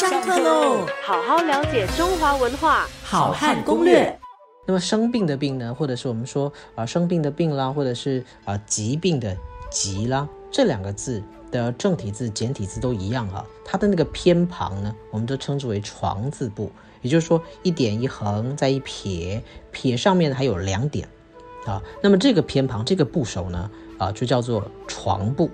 上课喽！好好了解中华文化，好汉攻略。那么生病的病呢，或者是我们说啊生病的病啦，或者是啊疾病的疾啦，这两个字的正体字、简体字都一样啊。它的那个偏旁呢，我们都称之为床字部，也就是说一点一横再一撇，撇上面还有两点啊。那么这个偏旁这个部首呢，啊就叫做床部。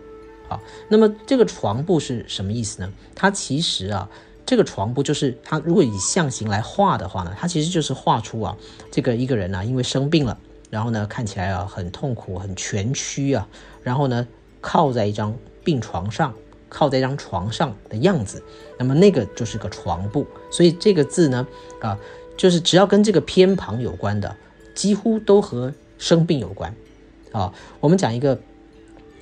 啊，那么这个床部是什么意思呢？它其实啊，这个床部就是它如果以象形来画的话呢，它其实就是画出啊，这个一个人呢，因为生病了，然后呢看起来啊很痛苦、很蜷曲啊，然后呢靠在一张病床上，靠在一张床上的样子，那么那个就是个床部。所以这个字呢，啊，就是只要跟这个偏旁有关的，几乎都和生病有关。啊，我们讲一个，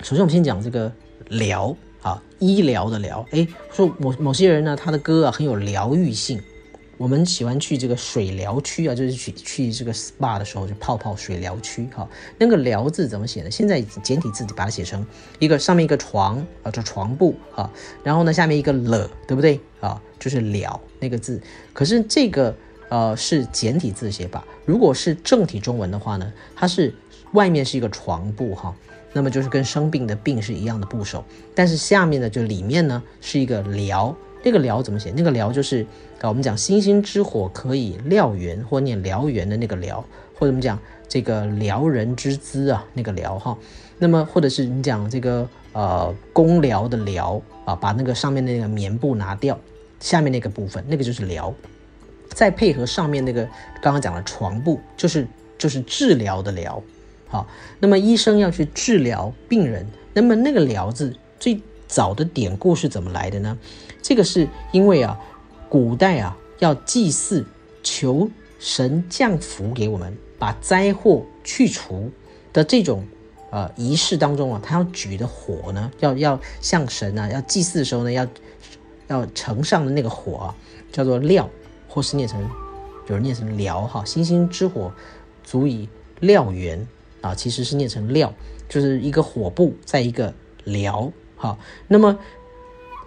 首先我们先讲这个。疗啊，医疗的疗，哎，说某某些人呢，他的歌啊很有疗愈性。我们喜欢去这个水疗区啊，就是去去这个 SPA 的时候就泡泡水疗区哈。那个疗字怎么写呢？现在简体字把它写成一个上面一个床啊，这床布啊，然后呢下面一个了，对不对啊？就是疗那个字。可是这个呃是简体字写法，如果是正体中文的话呢，它是外面是一个床布哈。那么就是跟生病的病是一样的部首，但是下面呢，就里面呢是一个燎，那个燎怎么写？那个燎就是啊，我们讲星星之火可以燎原，或念燎原的那个燎，或者我们讲这个燎人之姿啊，那个燎哈。那么或者是你讲这个呃公燎的燎啊，把那个上面的那个棉布拿掉，下面那个部分那个就是燎，再配合上面那个刚刚讲的床布，就是就是治疗的疗。好，那么医生要去治疗病人，那么那个“疗”字最早的典故是怎么来的呢？这个是因为啊，古代啊要祭祀求神降福给我们，把灾祸去除的这种呃仪式当中啊，他要举的火呢，要要向神啊要祭祀的时候呢，要要呈上的那个火啊，叫做料，或是念成有人念成燎哈，星星之火足以燎原。啊，其实是念成料，就是一个火部，在一个疗，哈。那么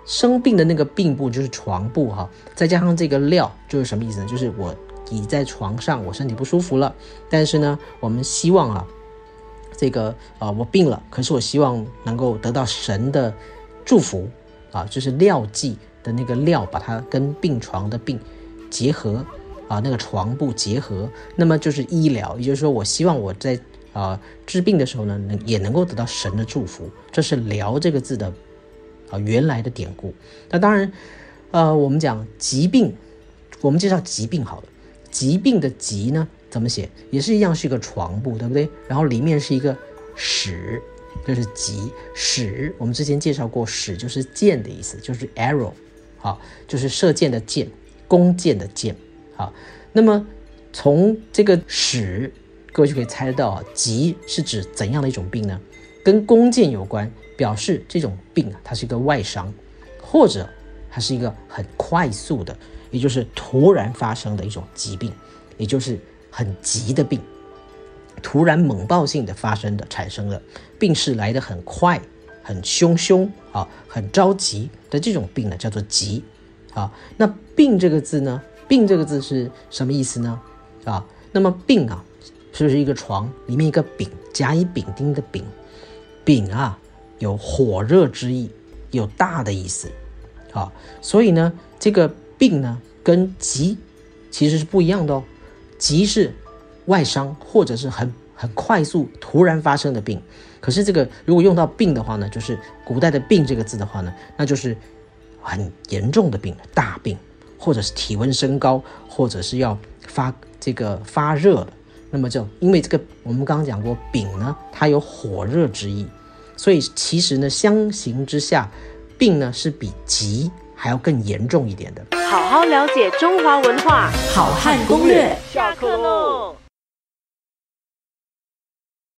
生病的那个病部就是床部，哈，再加上这个料，就是什么意思呢？就是我倚在床上，我身体不舒服了，但是呢，我们希望啊，这个啊，我病了，可是我希望能够得到神的祝福，啊，就是料剂的那个料，把它跟病床的病结合，啊，那个床部结合，那么就是医疗，也就是说，我希望我在啊，治病的时候呢，能也能够得到神的祝福，这是“疗”这个字的啊原来的典故。那当然，呃，我们讲疾病，我们介绍疾病好了。疾病的“疾”呢，怎么写？也是一样，是一个床部，对不对？然后里面是一个“矢”，就是“疾”。矢，我们之前介绍过，矢就是箭的意思，就是 arrow，好，就是射箭的箭，弓箭的箭。好，那么从这个矢。各位就可以猜得到啊，疾是指怎样的一种病呢？跟弓箭有关，表示这种病啊，它是一个外伤，或者它是一个很快速的，也就是突然发生的一种疾病，也就是很急的病，突然猛爆性的发生的产生的病势来得很快、很汹汹啊、很着急的这种病呢，叫做急啊。那病这个字呢，病这个字是什么意思呢？啊，那么病啊。是不是一个床？里面一个丙，甲乙丙丁的丙，丙啊有火热之意，有大的意思，啊，所以呢，这个病呢跟急其实是不一样的哦，急是外伤或者是很很快速突然发生的病，可是这个如果用到病的话呢，就是古代的病这个字的话呢，那就是很严重的病，大病，或者是体温升高，或者是要发这个发热。那么就因为这个，我们刚刚讲过，丙呢，它有火热之意，所以其实呢，相形之下，病呢是比疾还要更严重一点的。好好了解中华文化，好汉攻略，下课喽。